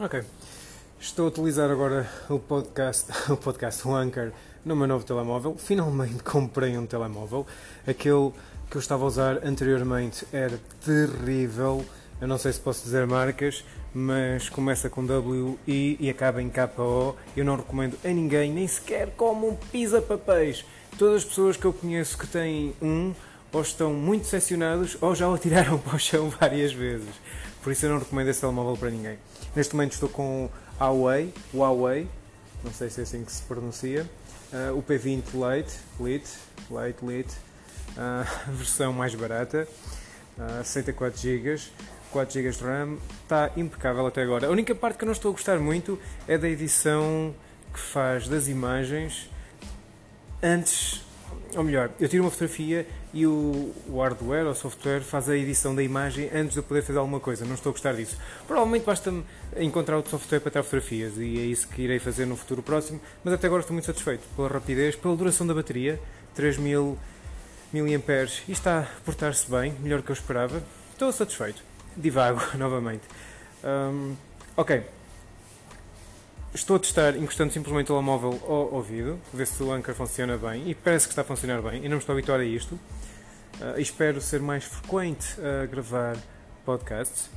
Ok. Estou a utilizar agora o podcast, o podcast, Anchor, no meu novo telemóvel. Finalmente comprei um telemóvel. Aquele que eu estava a usar anteriormente era terrível. Eu não sei se posso dizer marcas, mas começa com W I e acaba em KO. Eu não recomendo a ninguém, nem sequer como um pisa-papéis. Todas as pessoas que eu conheço que têm um ou estão muito decepcionados ou já o tiraram para o chão várias vezes. Por isso eu não recomendo esse telemóvel para ninguém. Neste momento estou com Huawei, Huawei, não sei se é assim que se pronuncia, uh, o P20 Lite, Lite, Lite, Lite, uh, versão mais barata, uh, 64 GB, 4 GB de RAM, está impecável até agora. A única parte que eu não estou a gostar muito é da edição que faz das imagens antes ou melhor, eu tiro uma fotografia e o, o hardware ou software faz a edição da imagem antes de eu poder fazer alguma coisa. Não estou a gostar disso. Provavelmente basta-me encontrar outro software para tirar fotografias e é isso que irei fazer no futuro próximo. Mas até agora estou muito satisfeito pela rapidez, pela duração da bateria 3000 mAh e está a portar-se bem, melhor do que eu esperava. Estou satisfeito. Divago novamente. Um, ok. Estou a testar encostando simplesmente o telemóvel ao ouvido, ver se o Anchor funciona bem e parece que está a funcionar bem. E não me estou a habituar a isto. Uh, espero ser mais frequente a gravar podcasts.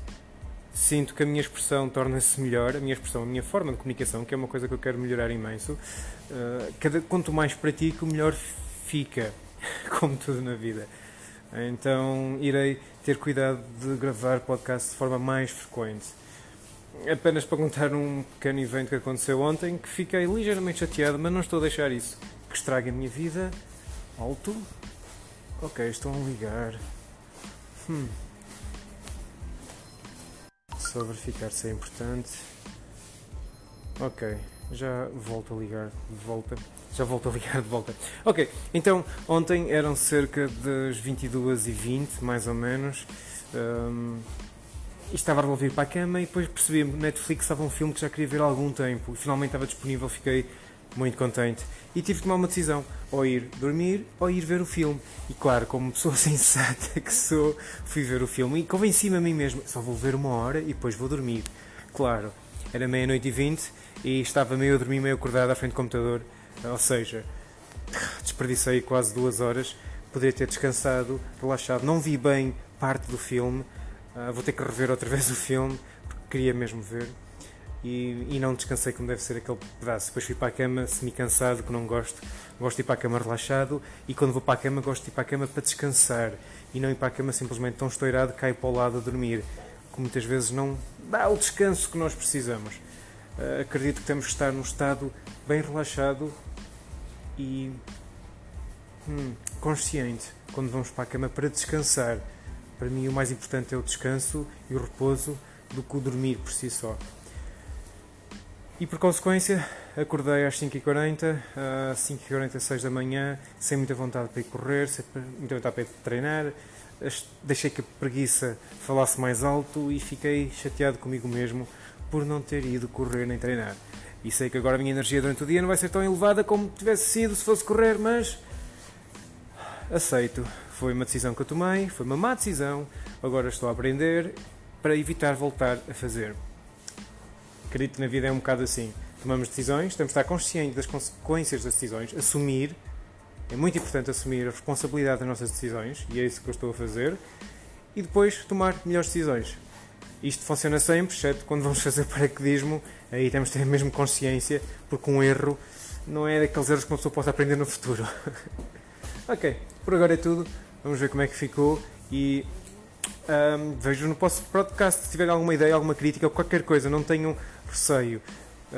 Sinto que a minha expressão torna-se melhor, a minha expressão, a minha forma de comunicação, que é uma coisa que eu quero melhorar imenso. Uh, cada, quanto mais pratico, melhor fica, como tudo na vida. Então irei ter cuidado de gravar podcasts de forma mais frequente apenas para contar um pequeno evento que aconteceu ontem, que fiquei ligeiramente chateado, mas não estou a deixar isso que estrague a minha vida. Alto. Ok, estão a ligar. Hum. Só verificar se é importante. Ok, já volto a ligar de volta. Já volto a ligar de volta. Ok, então ontem eram cerca das 22h20, mais ou menos. Um, estava a resolver para a cama e depois percebi que Netflix estava um filme que já queria ver há algum tempo e finalmente estava disponível, fiquei muito contente. E tive que tomar uma decisão, ou ir dormir ou ir ver o filme. E claro, como pessoa sensata que sou, fui ver o filme e convenci-me a mim mesmo, só vou ver uma hora e depois vou dormir. Claro, era meia-noite e vinte e estava meio a dormir, meio acordado à frente do computador, ou seja, desperdicei quase duas horas, poderia ter descansado, relaxado, não vi bem parte do filme, Uh, vou ter que rever outra vez o filme, porque queria mesmo ver. E, e, não descansei como deve ser aquele pedaço. Depois fui para a cama semi-cansado, que não gosto. Gosto de ir para a cama relaxado. E quando vou para a cama, gosto de ir para a cama para descansar. E não ir para a cama simplesmente tão estourado, caio para o lado a dormir. Que muitas vezes não dá o descanso que nós precisamos. Uh, acredito que temos que estar num estado bem relaxado e hum, consciente quando vamos para a cama para descansar para mim, o mais importante é o descanso e o repouso do que o dormir por si só. E por consequência, acordei às 5h40, às 5h40, 6 da manhã, sem muita vontade para ir correr, sem muita vontade para ir treinar. Deixei que a preguiça falasse mais alto e fiquei chateado comigo mesmo por não ter ido correr nem treinar. E sei que agora a minha energia durante o dia não vai ser tão elevada como tivesse sido se fosse correr, mas aceito. Foi uma decisão que eu tomei, foi uma má decisão, agora estou a aprender para evitar voltar a fazer. Acredito que na vida é um bocado assim. Tomamos decisões, temos de estar conscientes das consequências das decisões, assumir, é muito importante assumir a responsabilidade das nossas decisões, e é isso que eu estou a fazer, e depois tomar melhores decisões. Isto funciona sempre, exceto quando vamos fazer paraquedismo, aí temos de ter mesmo consciência, porque um erro não é daqueles erros que uma pessoa possa aprender no futuro. ok, por agora é tudo. Vamos ver como é que ficou e um, vejo no podcast se tiver alguma ideia, alguma crítica ou qualquer coisa. Não tenham receio.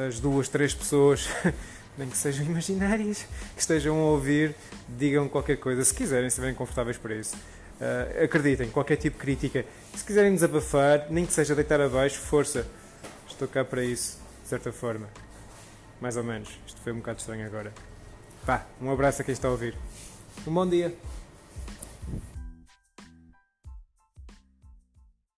As duas, três pessoas, nem que sejam imaginárias, que estejam a ouvir, digam qualquer coisa, se quiserem, se estiverem confortáveis para isso. Uh, acreditem, qualquer tipo de crítica. Se quiserem desabafar, nem que seja deitar abaixo, força. Estou cá para isso, de certa forma. Mais ou menos. Isto foi um bocado estranho agora. Pá, um abraço a quem está a ouvir. Um bom dia.